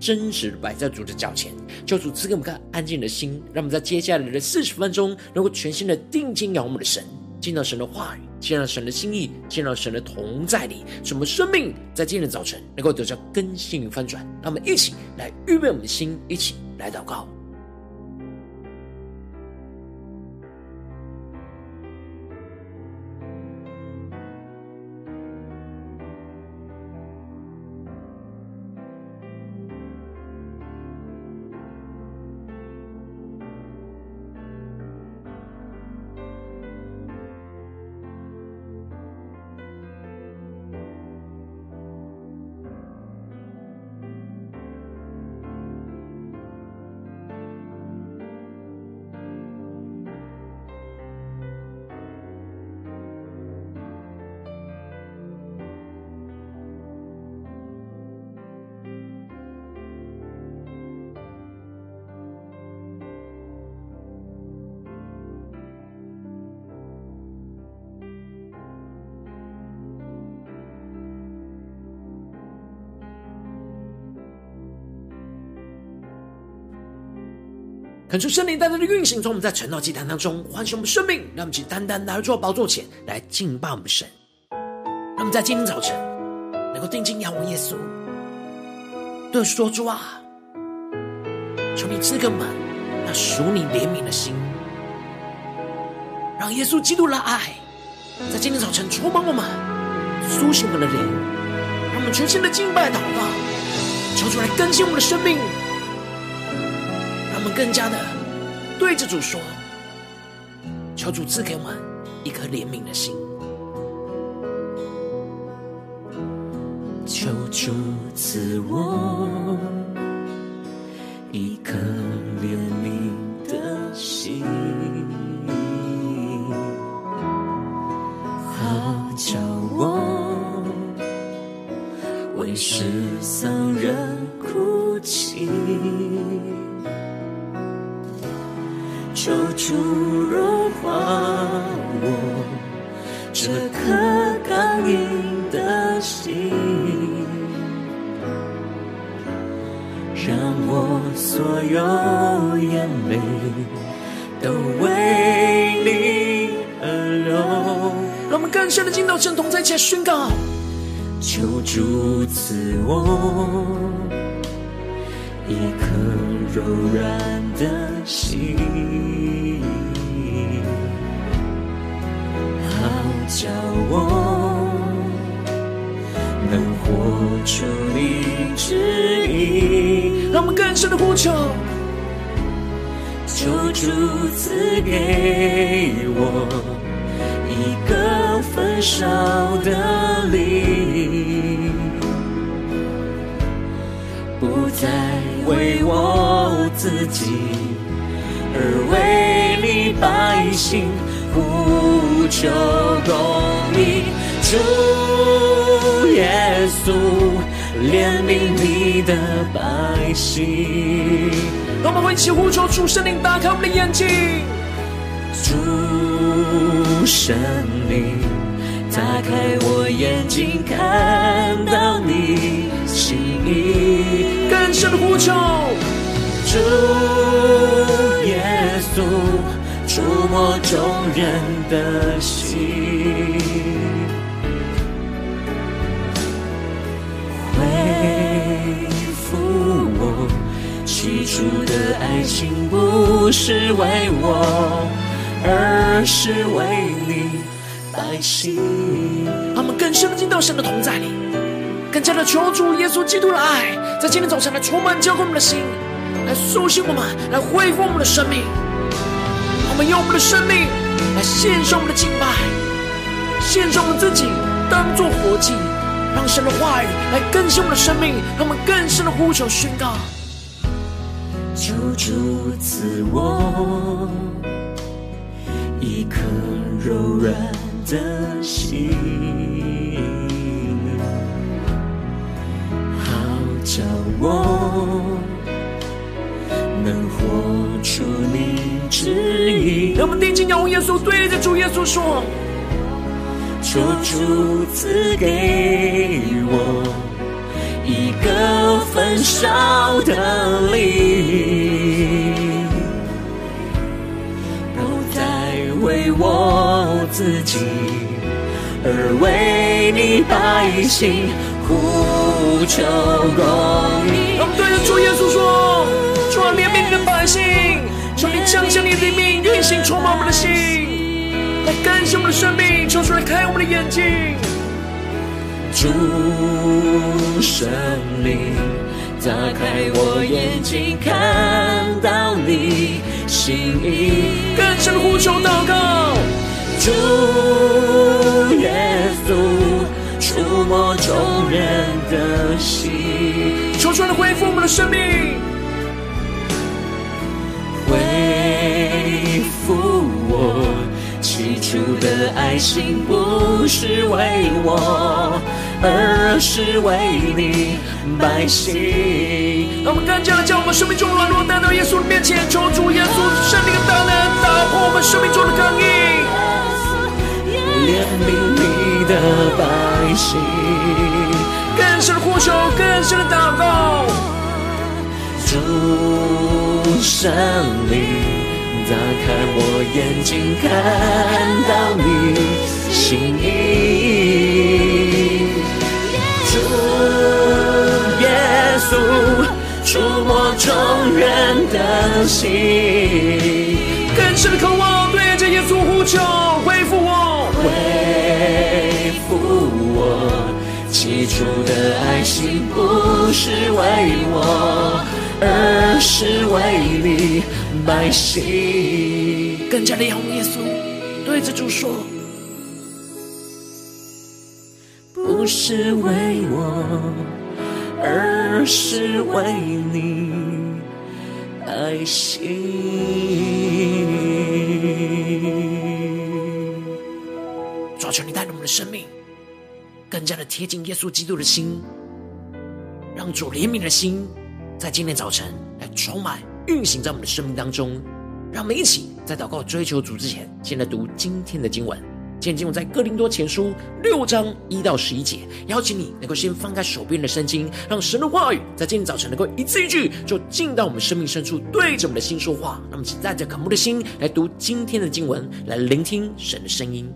真实摆在主的脚前，求主赐给我们个安静的心，让我们在接下来的四十分钟，能够全心的定睛仰望我们的神，见到神的话语，见到神的心意，见到神的同在里，使我们生命在今天的早晨能够得到更新与翻转。让我们一起来预备我们的心，一起来祷告。恳求圣灵单单的运行，从我们在晨祷祭坛当中唤醒我们生命，让我们一起单单来到宝座前来敬拜我们神。让我们在今天早晨能够定睛仰望耶稣，对说主啊，求你赐给我们那属你怜悯的心，让耶稣基督的爱在今天早晨充满我们，苏醒我们的灵，让我们全新的敬拜祷告，求主来更新我们的生命。更加的对着主说，求主赐给我一颗怜悯的心，求主赐我一颗怜悯的心，好叫我为失丧人主融化我这颗刚硬的心，让我所有眼泪都为你而流。让我们更深的进到神同在前宣告：求主赐我一柔软的心。好叫我能活出你旨意，让我们更深的呼求，求主赐给我一个焚烧的灵，为我自己，而为你百姓。呼求公义，主耶稣怜悯你的百姓。让我们一起呼求主圣灵，打开我们的眼睛。主圣灵，打开我眼睛，看到你心意。更深的呼求，主耶稣。触摸众人的心，恢复我起初的爱情，不是为我，而是为你百姓。他们更深的进到神的同在里，更加的求主耶稣基督的爱，在今天早晨来充满浇灌我们的心，来苏醒我们，来恢复我们的生命。我们用我们的生命来献上我们的敬拜，献上我们自己，当做活祭，让神的话语来更新我们的生命，让我们更深的呼求宣告。求主赐我一颗柔软的心，好叫我能活出你旨意。让我们定睛仰望耶稣，对着主耶稣说：求主赐给我一个焚烧的灵，不再为我自己，而为你百姓呼求公义。让我们对着主耶稣说：主啊，怜悯你的百姓，求你降下你的灵命，运行充满我们的心，来更新我们的生命，求主来开我们的眼睛。主圣灵，打开我眼睛，看到你心意。更深的呼求祷告，主耶稣，触摸众人的心，求主来恢复我们的生命，恢复我起初的爱心，不是为我。而是为你百姓。让我们更加的将我们生命中软弱带到耶稣的面前，求主耶稣圣灵的大能打破我们生命中的刚硬。怜悯你的百姓，更深的呼求，更深的祷告。主圣灵，打开我眼睛，看到你心意。主耶稣，触摸众人的心，更深的渴望对着耶稣呼求，恢复我，恢复我起初的爱心，不是为我，而是为你百姓。更加的仰望耶稣，对着主说。不是为我，而是为你爱心。生命更加的贴近耶稣基督的心，让主怜悯的心在今天早晨来充满运行在我们的生命当中。让我们一起在祷告追求主之前，先来读今天的经文。今天经文在哥林多前书六章一到十一节，邀请你能够先翻开手边的圣经，让神的话语在今天早晨能够一字一句就进到我们生命深处，对着我们的心说话。那么，请带着渴慕的心来读今天的经文，来聆听神的声音。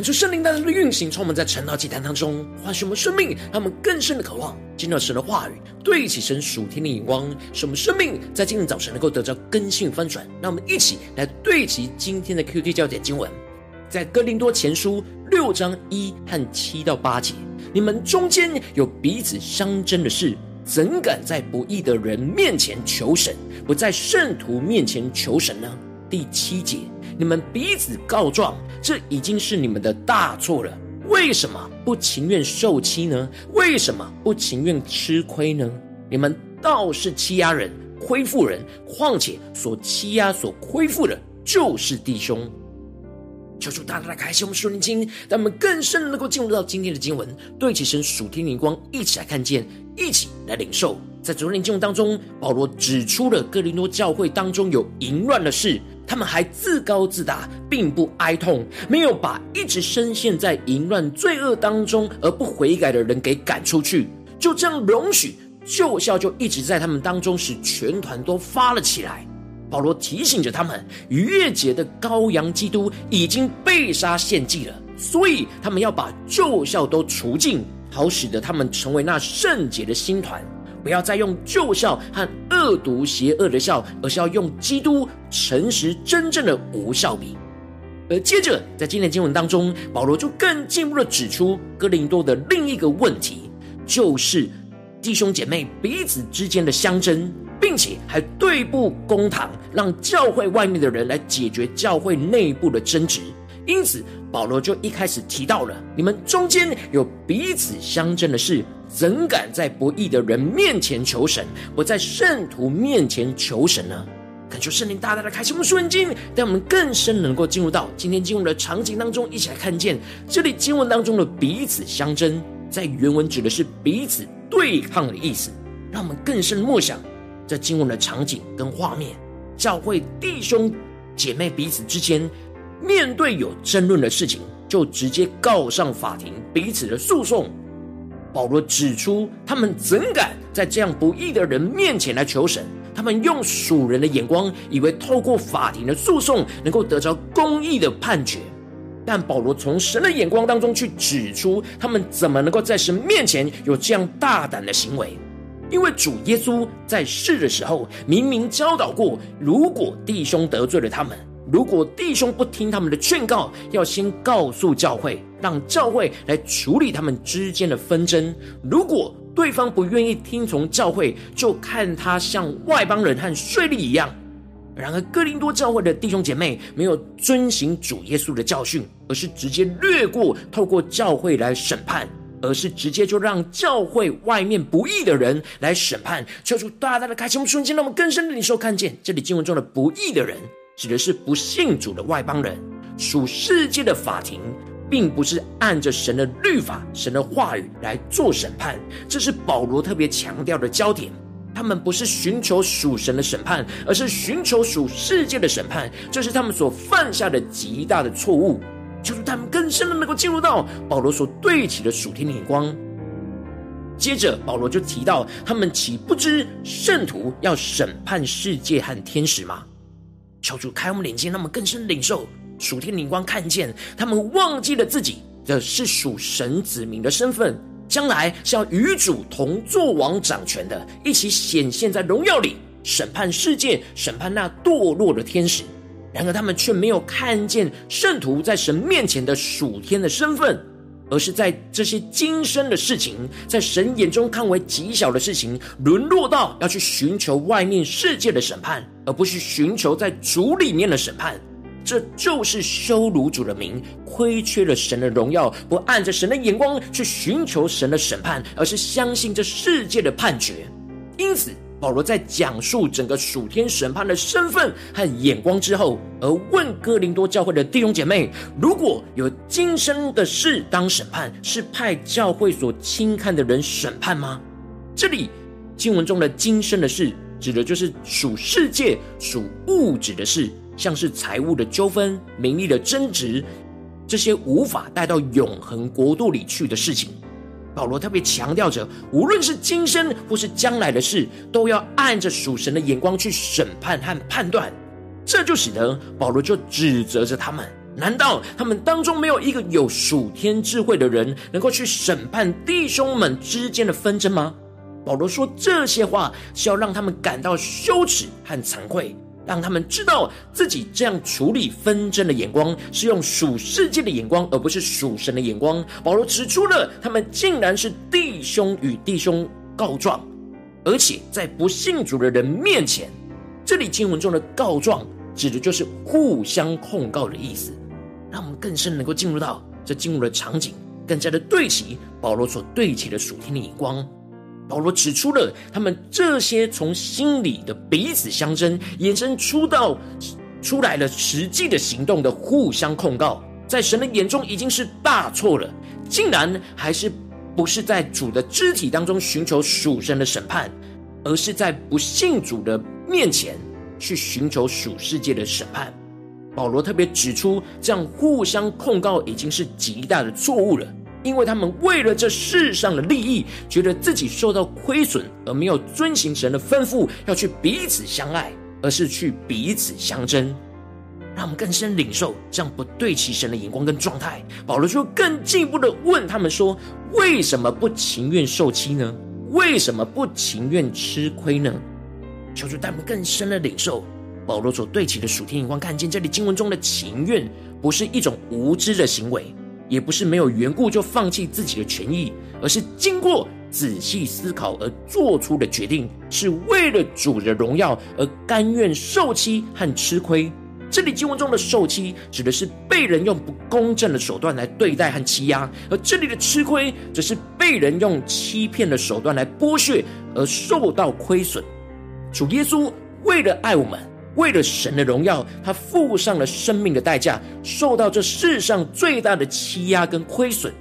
恳求圣灵大大的运行，充满在晨祷祭坛当中，唤醒我们生命，让我们更深的渴望见到神的话语，对齐神属天的眼光，使我们生命在今天早晨能够得到更新翻转。让我们一起来对齐今天的 QT 焦点经文，在哥林多前书六章一和七到八节：你们中间有彼此相争的事，怎敢在不义的人面前求神，不在圣徒面前求神呢？第七节。你们彼此告状，这已经是你们的大错了。为什么不情愿受欺呢？为什么不情愿吃亏呢？你们倒是欺压人、亏负人。况且所欺压、所亏负的，就是弟兄。求主大大的开启我们属灵经，让我们更深的能够进入到今天的经文，对齐神属天灵光，一起来看见，一起来领受。在昨天经文当中，保罗指出了哥林多教会当中有淫乱的事。他们还自高自大，并不哀痛，没有把一直深陷在淫乱罪恶当中而不悔改的人给赶出去，就这样容许旧酵就一直在他们当中，使全团都发了起来。保罗提醒着他们，逾越节的羔羊基督已经被杀献祭了，所以他们要把旧酵都除尽，好使得他们成为那圣洁的新团。不要再用旧酵和恶毒邪恶的酵，而是要用基督诚实真正的无酵比。而接着在今天经文当中，保罗就更进一步的指出哥林多的另一个问题，就是弟兄姐妹彼此之间的相争，并且还对簿公堂，让教会外面的人来解决教会内部的争执。因此，保罗就一开始提到了：你们中间有彼此相争的事。怎敢在不义的人面前求神，不在圣徒面前求神呢？恳求圣灵大大的开启我们属灵经，让我们更深能够进入到今天经文的场景当中，一起来看见这里经文当中的彼此相争，在原文指的是彼此对抗的意思。让我们更深默想这经文的场景跟画面，教会弟兄姐妹彼此之间面对有争论的事情，就直接告上法庭，彼此的诉讼。保罗指出，他们怎敢在这样不义的人面前来求神？他们用属人的眼光，以为透过法庭的诉讼能够得着公义的判决。但保罗从神的眼光当中去指出，他们怎么能够在神面前有这样大胆的行为？因为主耶稣在世的时候，明明教导过，如果弟兄得罪了他们。如果弟兄不听他们的劝告，要先告诉教会，让教会来处理他们之间的纷争。如果对方不愿意听从教会，就看他像外邦人和税吏一样。然而，哥林多教会的弟兄姐妹没有遵行主耶稣的教训，而是直接略过，透过教会来审判，而是直接就让教会外面不义的人来审判。求主大大的开启我们瞬间，让我们更深的领受看见这里经文中的不义的人。指的是不信主的外邦人，属世界的法庭，并不是按着神的律法、神的话语来做审判，这是保罗特别强调的焦点。他们不是寻求属神的审判，而是寻求属世界的审判，这是他们所犯下的极大的错误。就是他们更深的能够进入到保罗所对齐的属天的眼光。接着，保罗就提到，他们岂不知圣徒要审判世界和天使吗？求主开我们眼睛，让我们更深领受属天灵光，看见他们忘记了自己的是属神子民的身份，将来是要与主同作王掌权的，一起显现在荣耀里，审判世界，审判那堕落的天使。然而他们却没有看见圣徒在神面前的属天的身份。而是在这些今生的事情，在神眼中看为极小的事情，沦落到要去寻求外面世界的审判，而不是寻求在主里面的审判。这就是羞辱主的名，亏缺了神的荣耀，不按着神的眼光去寻求神的审判，而是相信这世界的判决。因此。保罗在讲述整个属天审判的身份和眼光之后，而问哥林多教会的弟兄姐妹：如果有今生的事当审判，是派教会所轻看的人审判吗？这里经文中的今生的事，指的就是属世界、属物质的事，像是财物的纠纷、名利的争执，这些无法带到永恒国度里去的事情。保罗特别强调着，无论是今生或是将来的事，都要按着属神的眼光去审判和判断。这就使得保罗就指责着他们，难道他们当中没有一个有属天智慧的人，能够去审判弟兄们之间的纷争吗？保罗说这些话是要让他们感到羞耻和惭愧，让他们知道自己这样处理纷争的眼光是用属世界的眼光，而不是属神的眼光。保罗指出了他们竟然是弟兄与弟兄告状，而且在不信主的人面前，这里经文中的告状指的就是互相控告的意思。让我们更深能够进入到这经文的场景，更加的对齐保罗所对齐的属天的眼光。保罗指出了他们这些从心里的彼此相争，衍生出到出来了实际的行动的互相控告，在神的眼中已经是大错了，竟然还是不是在主的肢体当中寻求属神的审判，而是在不信主的面前去寻求属世界的审判。保罗特别指出，这样互相控告已经是极大的错误了，因为他们为了这世上的利益，觉得自己受到亏损，而没有遵行神的吩咐，要去彼此相爱，而是去彼此相争。让我们更深领受这样不对齐神的眼光跟状态。保罗就更进一步的问他们说：为什么不情愿受欺呢？为什么不情愿吃亏呢？求主带我们更深的领受。保罗所对齐的属天眼光，看见这里经文中的情愿，不是一种无知的行为，也不是没有缘故就放弃自己的权益，而是经过仔细思考而做出的决定，是为了主的荣耀而甘愿受欺和吃亏。这里经文中的受欺，指的是被人用不公正的手段来对待和欺压；而这里的吃亏，则是被人用欺骗的手段来剥削而受到亏损。主耶稣为了爱我们。为了神的荣耀，他付上了生命的代价，受到这世上最大的欺压跟亏损，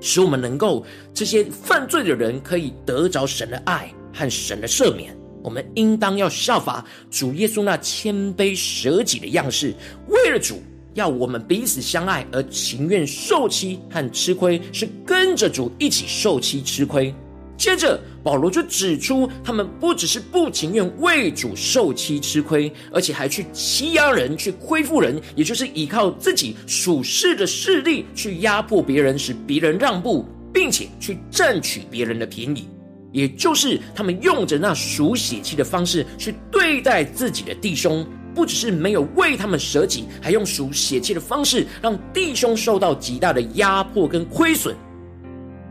使我们能够这些犯罪的人可以得着神的爱和神的赦免。我们应当要效法主耶稣那谦卑舍己的样式，为了主，要我们彼此相爱而情愿受欺和吃亏，是跟着主一起受欺吃亏。接着，保罗就指出，他们不只是不情愿为主受欺吃亏，而且还去欺压人，去亏负人，也就是依靠自己属世的势力去压迫别人，使别人让步，并且去占取别人的便宜。也就是他们用着那属血气的方式去对待自己的弟兄，不只是没有为他们舍己，还用属血气的方式让弟兄受到极大的压迫跟亏损。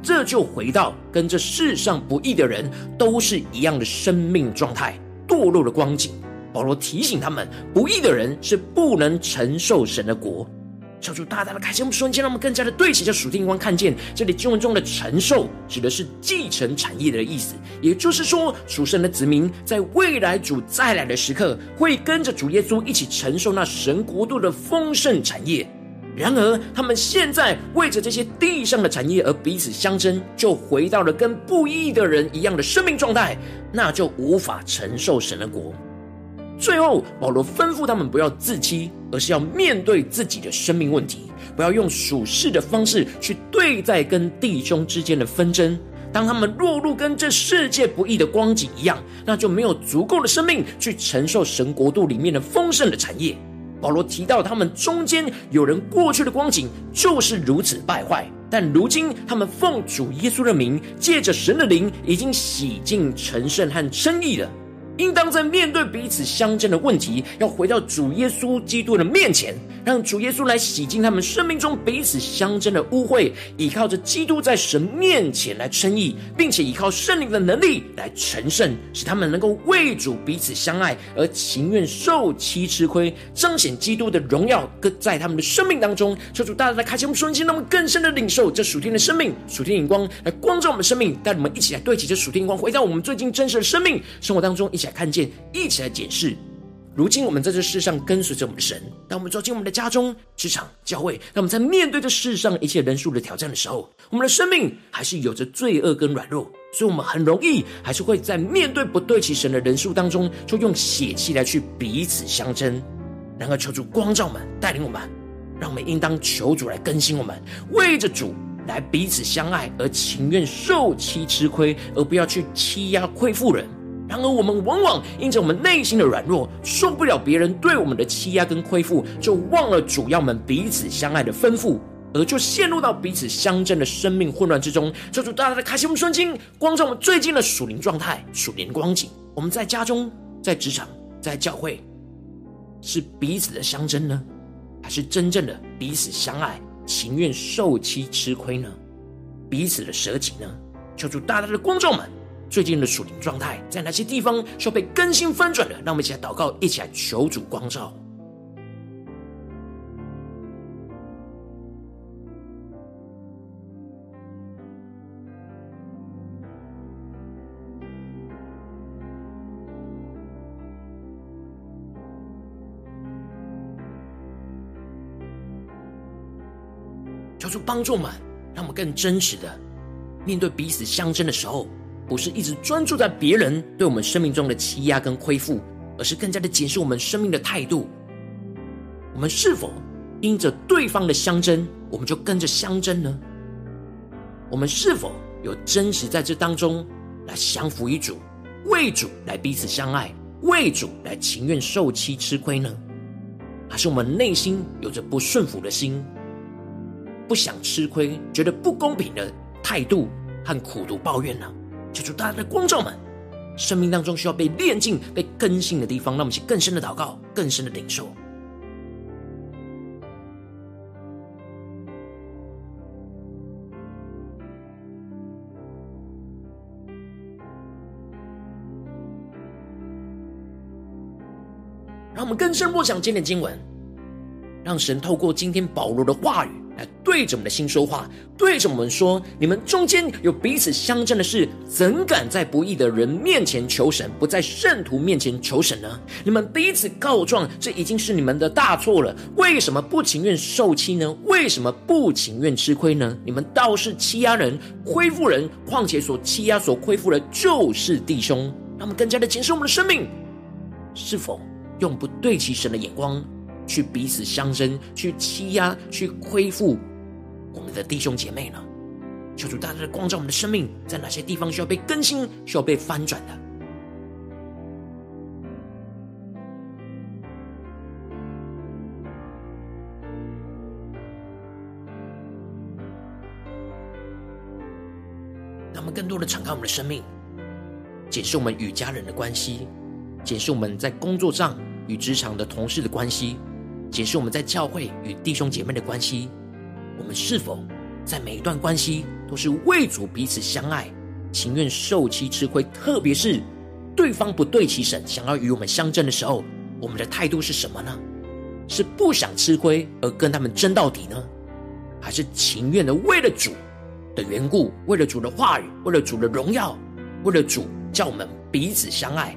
这就回到跟这世上不义的人都是一样的生命状态，堕落的光景。保罗提醒他们，不义的人是不能承受神的国。求主大大的开启我们瞬间，让我们更加的对齐这属天眼光，看见这里经文中的承受指的是继承产业的意思。也就是说，属神的子民在未来主再来的时刻，会跟着主耶稣一起承受那神国度的丰盛产业。然而，他们现在为着这些地上的产业而彼此相争，就回到了跟不义的人一样的生命状态，那就无法承受神的国。最后，保罗吩咐他们不要自欺，而是要面对自己的生命问题，不要用属世的方式去对待跟弟兄之间的纷争。当他们落入跟这世界不义的光景一样，那就没有足够的生命去承受神国度里面的丰盛的产业。保罗提到，他们中间有人过去的光景就是如此败坏，但如今他们奉主耶稣的名，借着神的灵，已经洗净、成圣和称义了。应当在面对彼此相争的问题，要回到主耶稣基督的面前，让主耶稣来洗净他们生命中彼此相争的污秽，依靠着基督在神面前来称义，并且依靠圣灵的能力来成圣，使他们能够为主彼此相爱，而情愿受其吃亏，彰显基督的荣耀，跟在他们的生命当中。求主大大的开启我们瞬间，让我们更深的领受这属天的生命、属天眼光，来光照我们生命，带我们一起来对齐这属天光，回到我们最近真实的生命生活当中，一起来看见，一起来检视。如今我们在这世上跟随着我们的神，当我们走进我们的家中、职场、教会，当我们在面对这世上一切人数的挑战的时候，我们的生命还是有着罪恶跟软弱，所以我们很容易还是会在面对不对齐神的人数当中，就用血气来去彼此相争。然而求主光照我们，带领我们，让我们应当求主来更新我们，为着主来彼此相爱，而情愿受欺吃亏，而不要去欺压亏负人。然而，我们往往因着我们内心的软弱，受不了别人对我们的欺压跟亏负，就忘了主要们彼此相爱的吩咐，而就陷入到彼此相争的生命混乱之中。求主大大的开启我们圣经，光照我们最近的属灵状态、属灵光景。我们在家中、在职场、在教会，是彼此的相争呢，还是真正的彼此相爱，情愿受欺吃亏呢？彼此的舍己呢？求主大大的光照们。最近的属灵状态，在哪些地方需要被更新翻转的？让我们一起来祷告，一起来求主光照。求主帮助我们，让我们更真实的面对彼此相争的时候。不是一直专注在别人对我们生命中的欺压跟亏负，而是更加的检视我们生命的态度。我们是否因着对方的相争，我们就跟着相争呢？我们是否有真实在这当中来降服于主，为主来彼此相爱，为主来情愿受欺吃亏呢？还是我们内心有着不顺服的心，不想吃亏，觉得不公平的态度和苦毒抱怨呢？求主大家的光照们，生命当中需要被炼净、被更新的地方，让我们去更深的祷告、更深的领受。让我们更深默想今天的经文，让神透过今天保罗的话语。对着我们的心说话，对着我们说：你们中间有彼此相争的事，怎敢在不义的人面前求神，不在圣徒面前求神呢？你们彼此告状，这已经是你们的大错了。为什么不情愿受欺呢？为什么不情愿吃亏呢？你们倒是欺压人、亏负人，况且所欺压、所亏负的，就是弟兄。他们更加的检视我们的生命，是否用不对齐神的眼光。去彼此相争，去欺压，去亏负我们的弟兄姐妹呢？求主大大的光照我们的生命，在哪些地方需要被更新，需要被翻转的？让我们更多的敞开我们的生命，检视我们与家人的关系，检视我们在工作上与职场的同事的关系。解释我们在教会与弟兄姐妹的关系，我们是否在每一段关系都是为主彼此相爱，情愿受欺吃亏？特别是对方不对齐神，想要与我们相争的时候，我们的态度是什么呢？是不想吃亏而跟他们争到底呢？还是情愿的为了主的缘故，为了主的话语，为了主的荣耀，为了主叫我们彼此相爱，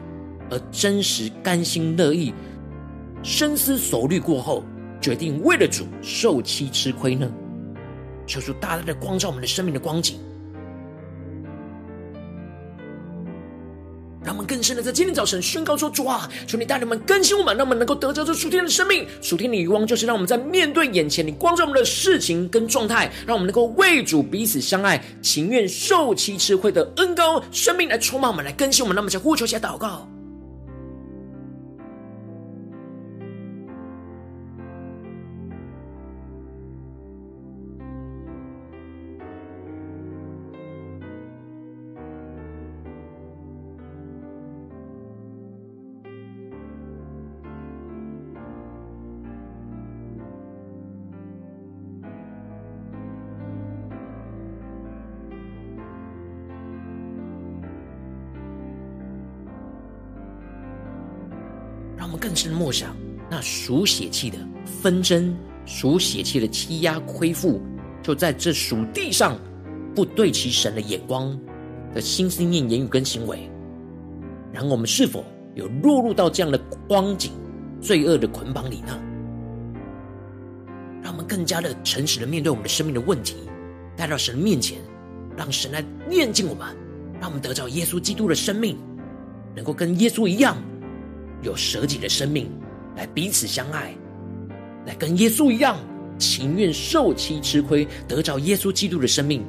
而真实甘心乐意？深思熟虑过后，决定为了主受欺吃亏呢？求主大大的光照我们的生命的光景，让我们更深的在今天早晨宣告说：主啊，求你带领我们更新我们，让我们能够得着这属天的生命。属天的荣光就是让我们在面对眼前你光照我们的事情跟状态，让我们能够为主彼此相爱，情愿受其吃亏的恩膏生命来充满我们，来更新我们。那么，在呼求下祷告。是默想，那属血气的纷争，属血气的欺压亏负，就在这属地上不对齐神的眼光的心思念、言语跟行为。然后我们是否有落入到这样的光景、罪恶的捆绑里呢？让我们更加的诚实的面对我们的生命的问题，带到神面前，让神来炼净我们，让我们得着耶稣基督的生命，能够跟耶稣一样。有舍己的生命，来彼此相爱，来跟耶稣一样，情愿受欺吃亏，得着耶稣基督的生命。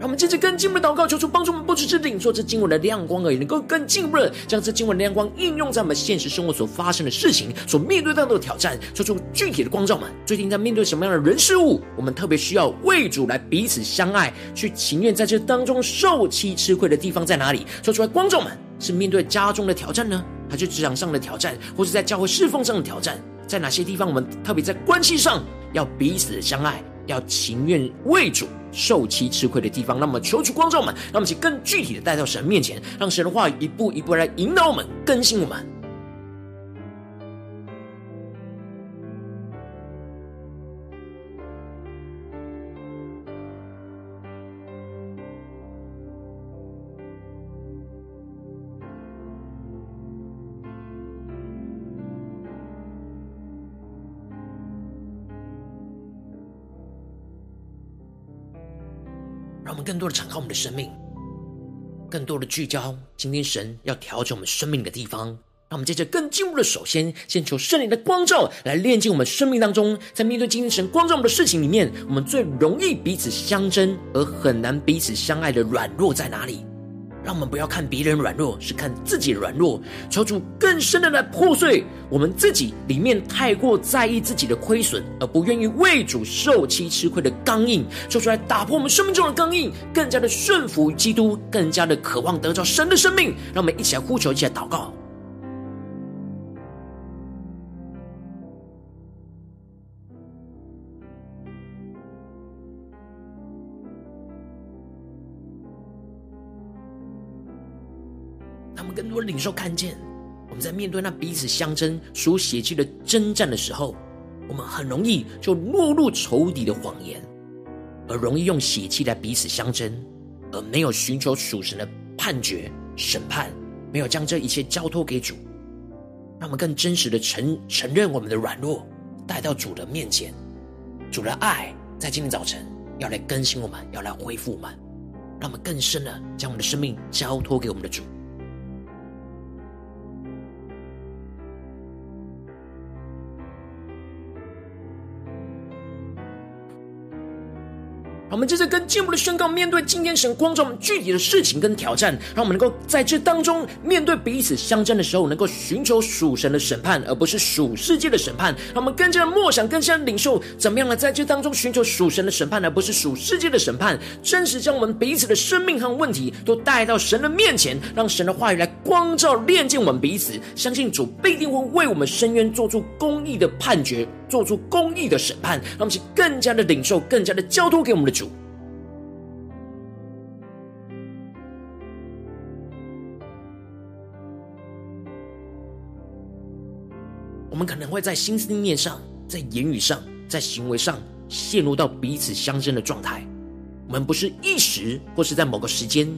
让我们接着更进步的祷告，求主帮助我们，不只是领受这经文的亮光而已，能够更进步的将这经文的亮光应用在我们现实生活所发生的事情、所面对到的挑战，做出具体的光照们。最近在面对什么样的人事物，我们特别需要为主来彼此相爱，去情愿在这当中受欺吃亏的地方在哪里？说出来，光照们是面对家中的挑战呢，还是职场上的挑战，或是在教会侍奉上的挑战？在哪些地方，我们特别在关系上要彼此相爱？要情愿为主受其吃亏的地方，那么求主光照我们，让我们去更具体的带到神面前，让神的话一步一步来引导我们、更新我们。更多的敞开我们的生命，更多的聚焦。今天神要调整我们生命的地方，让我们接着更进一步的，首先先求圣灵的光照来炼净我们生命当中，在面对今天神光照我们的事情里面，我们最容易彼此相争而很难彼此相爱的软弱在哪里？让我们不要看别人软弱，是看自己软弱，求主更深的来破碎我们自己里面太过在意自己的亏损，而不愿意为主受欺吃亏的刚硬，说出来打破我们生命中的刚硬，更加的顺服基督，更加的渴望得着神的生命。让我们一起来呼求，一起来祷告。多领受看见，我们在面对那彼此相争、属血气的征战的时候，我们很容易就落入仇敌的谎言，而容易用血气来彼此相争，而没有寻求属神的判决、审判，没有将这一切交托给主，让我们更真实的承承认我们的软弱，带到主的面前。主的爱在今天早晨要来更新我们，要来恢复我们，让我们更深的将我们的生命交托给我们的主。我们接着更进一步的宣告，面对今天神光照我们具体的事情跟挑战，让我们能够在这当中面对彼此相争的时候，能够寻求属神的审判，而不是属世界的审判。让我们更加的默想，更加的领受，怎么样呢？在这当中寻求属神的审判，而不是属世界的审判。真实将我们彼此的生命和问题都带到神的面前，让神的话语来光照、炼净我们彼此。相信主必定会为我们伸冤，做出公义的判决，做出公义的审判。让我们去更加的领受，更加的交托给我们的主。我们可能会在心思念上，在言语上，在行为上陷入到彼此相争的状态。我们不是一时或是在某个时间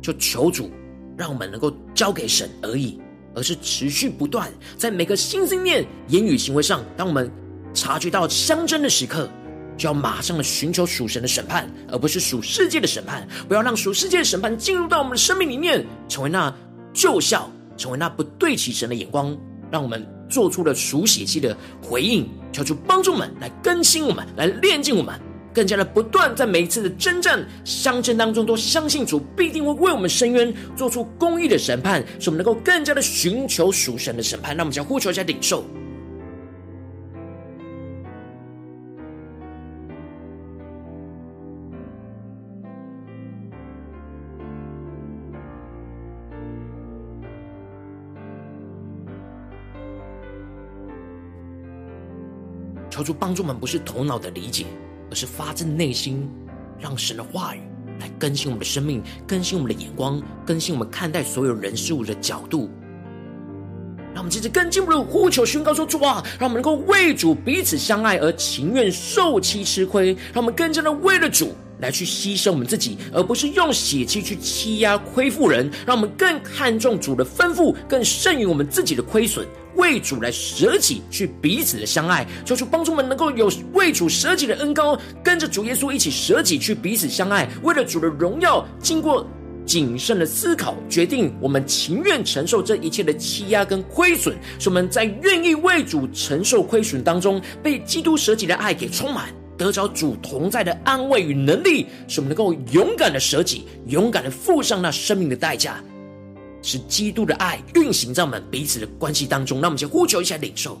就求主让我们能够交给神而已，而是持续不断在每个心思意念、言语、行为上，当我们察觉到相争的时刻，就要马上的寻求属神的审判，而不是属世界的审判。不要让属世界的审判进入到我们的生命里面，成为那旧酵，成为那不对齐神的眼光，让我们。做出了属血气的回应，求主帮助我们来更新我们，来炼净我们，更加的不断在每一次的征战相争当中，都相信主必定会为我们伸冤，做出公义的审判，使我们能够更加的寻求属神的审判。那我们将呼求一下领受。求主帮助们，不是头脑的理解，是发自内心，让神的话语来更新我们的生命，更新我们的眼光，更新我们看待所有人事物的角度。让我们接着更进一步的呼求宣告说：主啊，让我们能够为主彼此相爱，而情愿受欺吃亏。让我们更加的为了主来去牺牲我们自己，而不是用血气去欺压亏负人。让我们更看重主的吩咐，更胜于我们自己的亏损。为主来舍己，去彼此的相爱，求主帮助我们能够有为主舍己的恩膏，跟着主耶稣一起舍己去彼此相爱。为了主的荣耀，经过谨慎的思考，决定我们情愿承受这一切的欺压跟亏损，使我们在愿意为主承受亏损当中，被基督舍己的爱给充满。得着主同在的安慰与能力，使我们能够勇敢的舍己，勇敢的付上那生命的代价，使基督的爱运行在我们彼此的关系当中。那我们先呼求一下领受。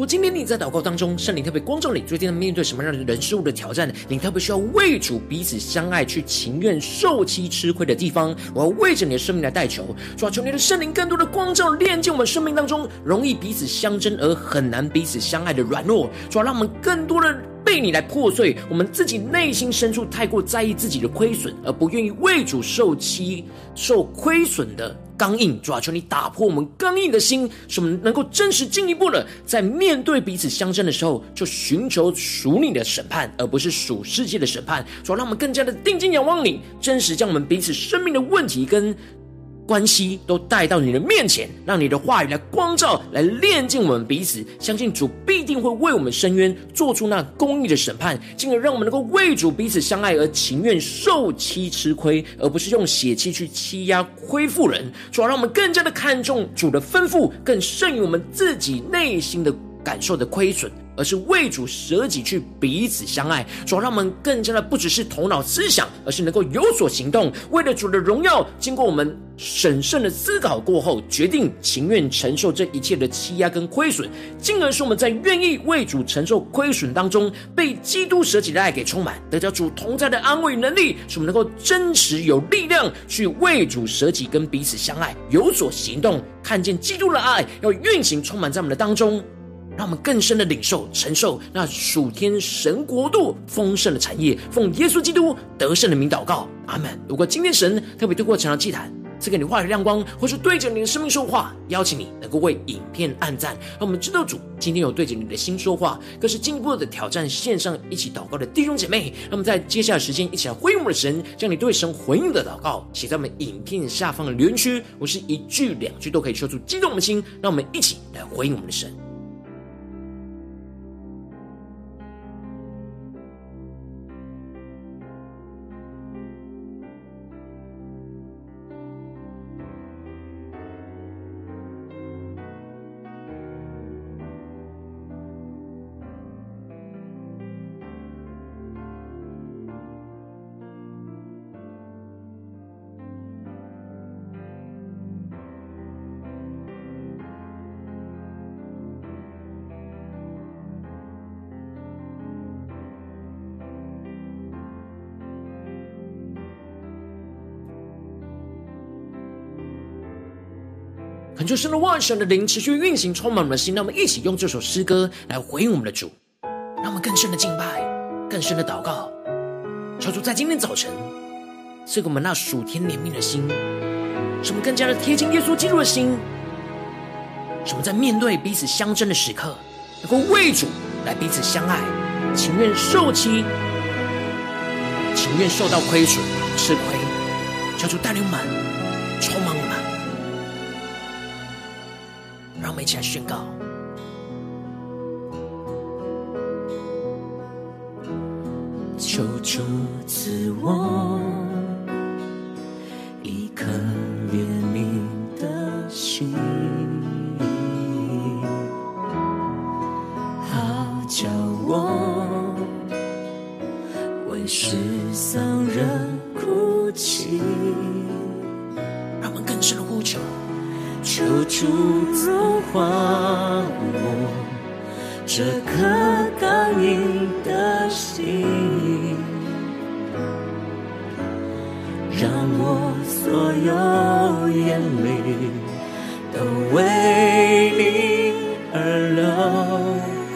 果今天你在祷告当中，圣灵特别光照你，最近在面对什么样的人事物的挑战？你特别需要为主彼此相爱，去情愿受其吃亏的地方，我要为着你的生命来代求，主啊，求你的圣灵更多的光照，炼净我们生命当中容易彼此相争而很难彼此相爱的软弱，主啊，让我们更多的被你来破碎我们自己内心深处太过在意自己的亏损，而不愿意为主受欺受亏损的。刚硬，主啊，求你打破我们刚硬的心，使我们能够真实进一步的，在面对彼此相争的时候，就寻求属你的审判，而不是属世界的审判。主啊，让我们更加的定睛仰望你，真实将我们彼此生命的问题跟。关系都带到你的面前，让你的话语来光照，来炼净我们彼此。相信主必定会为我们伸冤，做出那公义的审判，进而让我们能够为主彼此相爱，而情愿受欺吃亏，而不是用血气去欺压亏负人。主要让我们更加的看重主的吩咐，更胜于我们自己内心的感受的亏损。而是为主舍己去彼此相爱，主要让我们更加的不只是头脑思想，而是能够有所行动。为了主的荣耀，经过我们审慎的思考过后，决定情愿承受这一切的欺压跟亏损，进而是我们在愿意为主承受亏损当中，被基督舍己的爱给充满，得到主同在的安慰能力，使我们能够真实有力量去为主舍己跟彼此相爱，有所行动，看见基督的爱要运行充满在我们的当中。让我们更深的领受、承受那属天神国度丰盛的产业，奉耶稣基督得胜的名祷告，阿门。如果今天神特别透过这场祭坛赐给你话语亮光，或是对着你的生命说话，邀请你能够为影片按赞，让我们知道主今天有对着你的心说话，更是进一步的挑战线上一起祷告的弟兄姐妹。让我们在接下来时间一起来回应我们的神，将你对神回应的祷告写在我们影片下方的留言区，我是一句两句都可以说出激动的心，让我们一起来回应我们的神。恳求神的万神的灵持续运行，充满我们的心。让我们一起用这首诗歌来回应我们的主，让我们更深的敬拜，更深的祷告，求主在今天早晨赐给我们那属天怜悯的心，使我们更加的贴近耶稣基督的心，使我们在面对彼此相争的时刻，能够为主来彼此相爱，情愿受欺，情愿受到亏损、吃亏，求主带领我们，充满们。一起来宣告：求主赐我一颗怜悯的心，好叫我为失丧人哭泣。求主融化我这颗刚硬的心，让我所有眼泪都为你而流。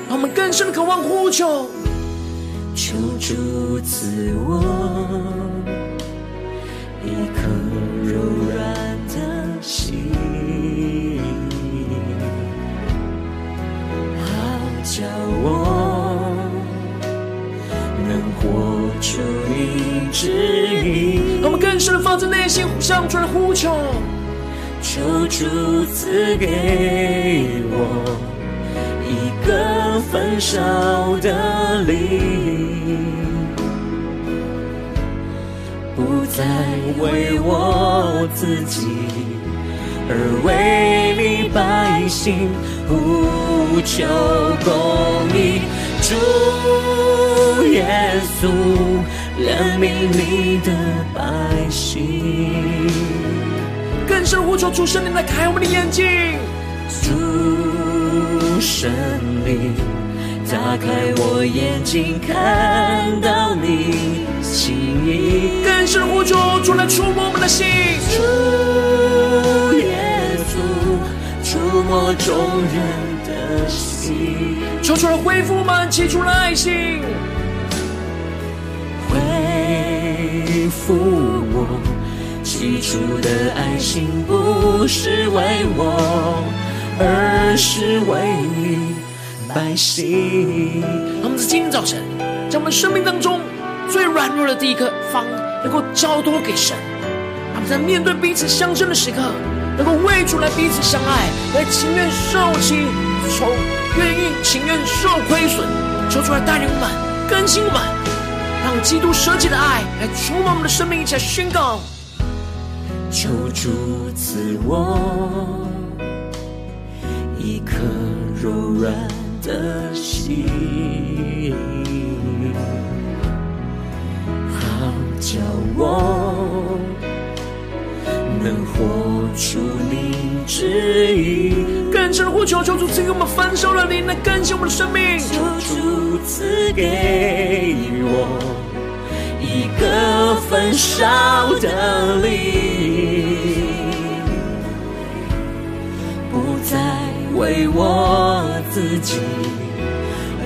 让我们更深的渴望呼求，求主赐我指引。我们更深的发自内心向主来呼求，求主赐给我一个焚烧的灵，不再为我自己，而为你百姓。呼求公义，主耶稣怜悯你的百姓。更深呼求主圣灵来开我们的眼睛，主圣灵打开我眼睛，看到你心意。更深呼求主来触摸我们的心，主耶稣。触摸众人的心，求主来恢复我们起初的爱心，起初的爱心，不是为我，而是为你百姓。我们在今天早晨，将我们生命当中最软弱的第一刻方，能够交托给神。他们在面对彼此相争的时刻。能够为主来彼此相爱，来情愿受欺，从愿意情愿受亏损，求主来带领我们，更新我们，让基督舍己的爱来充满我们的生命，一起来宣告。求主赐我一颗柔软的心，好叫我。能活出你旨意，更深呼求，求主赐给我们焚烧的灵，来更新我们的生命。求主赐给我一个焚烧的灵，不再为我自己，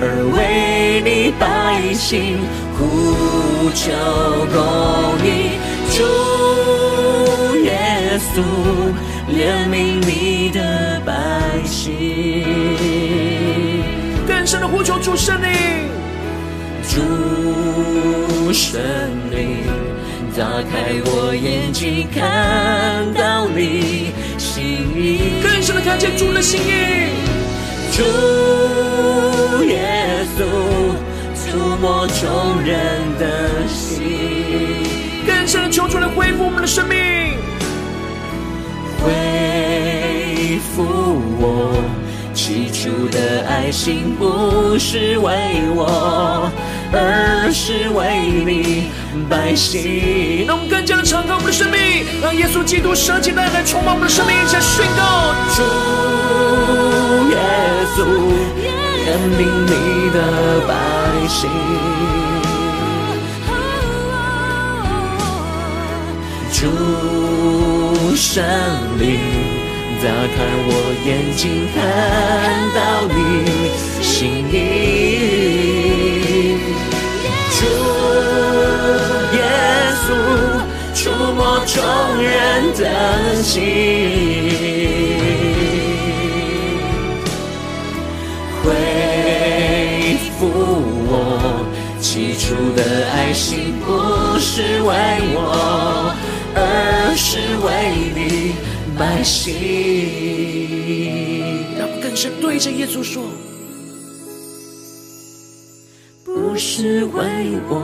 而为你百姓呼求公义。主耶稣，怜悯你的百姓。更深的呼求主圣灵，主神灵，打开我眼睛，看到你心意。更深的看见主的心意。主耶稣，触摸众人的心。更深的求主来恢复我们的生命，恢复我起初的爱心，不是为我，而是为你百姓。让我们更加的敞开我们的生命，让耶稣基督舍己带来充满我们的生命，一起来宣告：主耶稣，怜悯你的百姓。主圣灵，打开我眼睛，看到你心意。众人的心，恢复我起初的爱心，不是为我，而是为你。百姓，让我更深对着耶稣说：不是为我，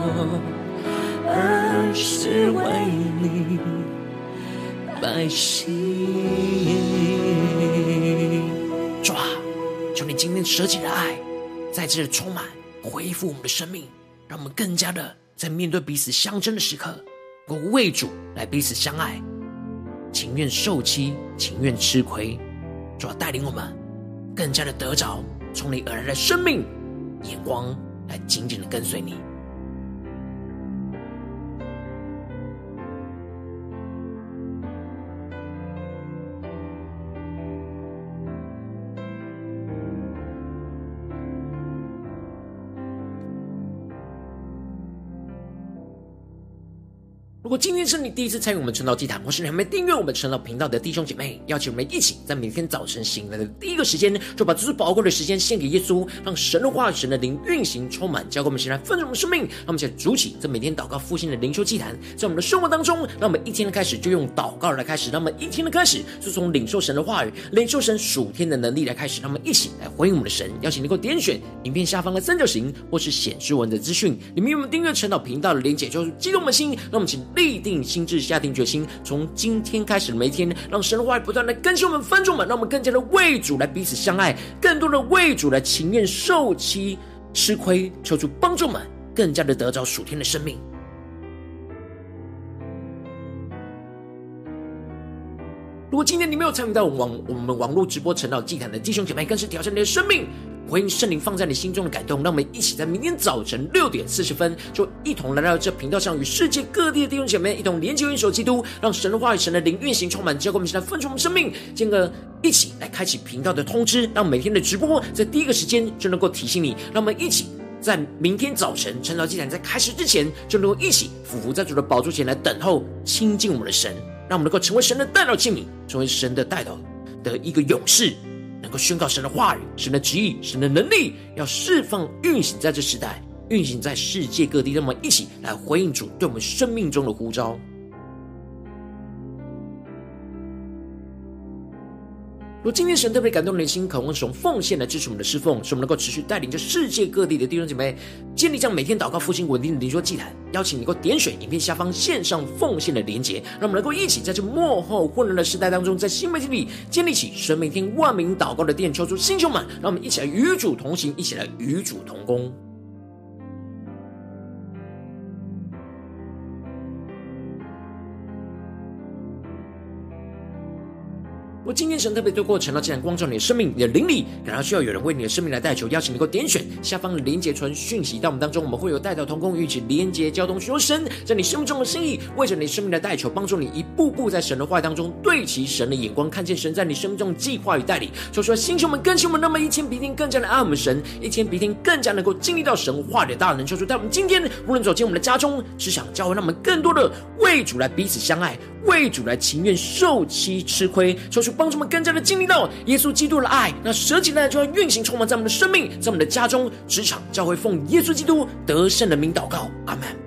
是为你，百姓。主啊，求你今天舍己的爱，在这充满，恢复我们的生命，让我们更加的在面对彼此相争的时刻，我为主来彼此相爱。情愿受欺，情愿吃亏，主要带领我们更加的得着从你而来的生命眼光，来紧紧的跟随你。如果今天是你第一次参与我们晨祷祭坛，或是你还没订阅我们晨祷频道的弟兄姐妹，邀请我们一起在每天早晨醒来的第一个时间，就把这最宝贵的时间献给耶稣，让神的话语、神的灵运行充满，交给我们，现在丰盛的生命。让我们一起来主起这每天祷告复兴的灵修祭坛，在我们的生活当中，让我们一天的开始就用祷告来开始，让我们一天的开始就从领受神的话语、领受神属天的能力来开始，让我们一起来回应我们的神。邀请你能够点选影片下方的三角形，或是显示文的资讯，里面有我们订阅晨祷频道的连结，就是激动我们的心。让我们请立定心智。下定决心，从今天开始每一天，让神的话语不断的更新我们、分众们，让我们更加的为主来彼此相爱，更多的为主来情愿受欺吃亏，求主帮助们，更加的得着属天的生命。如果今天你没有参与到我们网我们网络直播晨祷祭坛的弟兄姐妹，更是挑战你的生命。回应圣灵放在你心中的感动，让我们一起在明天早晨六点四十分，就一同来到这频道上，与世界各地的弟兄姐妹一同连接、运手基督，让神的话语、神的灵运行充满，教灌我们现在分出我们生命，进而一起来开启频道的通知，让每天的直播在第一个时间就能够提醒你。让我们一起在明天早晨晨祷祭坛在开始之前，就能够一起俯伏在主的宝座前来等候亲近我们的神，让我们能够成为神的代表器皿，成为神的代表的一个勇士。能够宣告神的话语、神的旨意、神的能力，要释放、运行在这时代，运行在世界各地。让我们一起来回应主对我们生命中的呼召。若今天神特别感动人心，渴望使用奉献来支持我们的侍奉，使我们能够持续带领着世界各地的弟兄姐妹建立这样每天祷告复兴稳定的灵修祭坛。邀请你能够点选影片下方线上奉献的连结，让我们能够一起在这幕后混乱的时代当中，在新媒体里建立起神每天万名祷告的殿，抽出星球们，让我们一起来与主同行，一起来与主同工。我今天神特别透过晨祷祭坛光照你的生命，你的灵里，感到需要有人为你的生命来代求，邀请你能够点选下方的连结传讯息到我们当中，我们会有代祷同工一起连结交通，寻求神在你生命中的心意，为着你生命的代求，帮助你一步步在神的话当中对齐神的眼光，看见神在你生命中计划与带领。说出来，星球们更新我们，那么一天比一天更加的爱我们神，一天比一天更加能够经历到神话的大能。说出在我们今天无论走进我们的家中，只想教会让我们更多的为主来彼此相爱，为主来情愿受欺吃亏。说出。帮助我们更加的经历到耶稣基督的爱，那舍己的爱就要运行充满在我们的生命，在我们的家中、职场、教会，奉耶稣基督得胜的名祷告，阿门。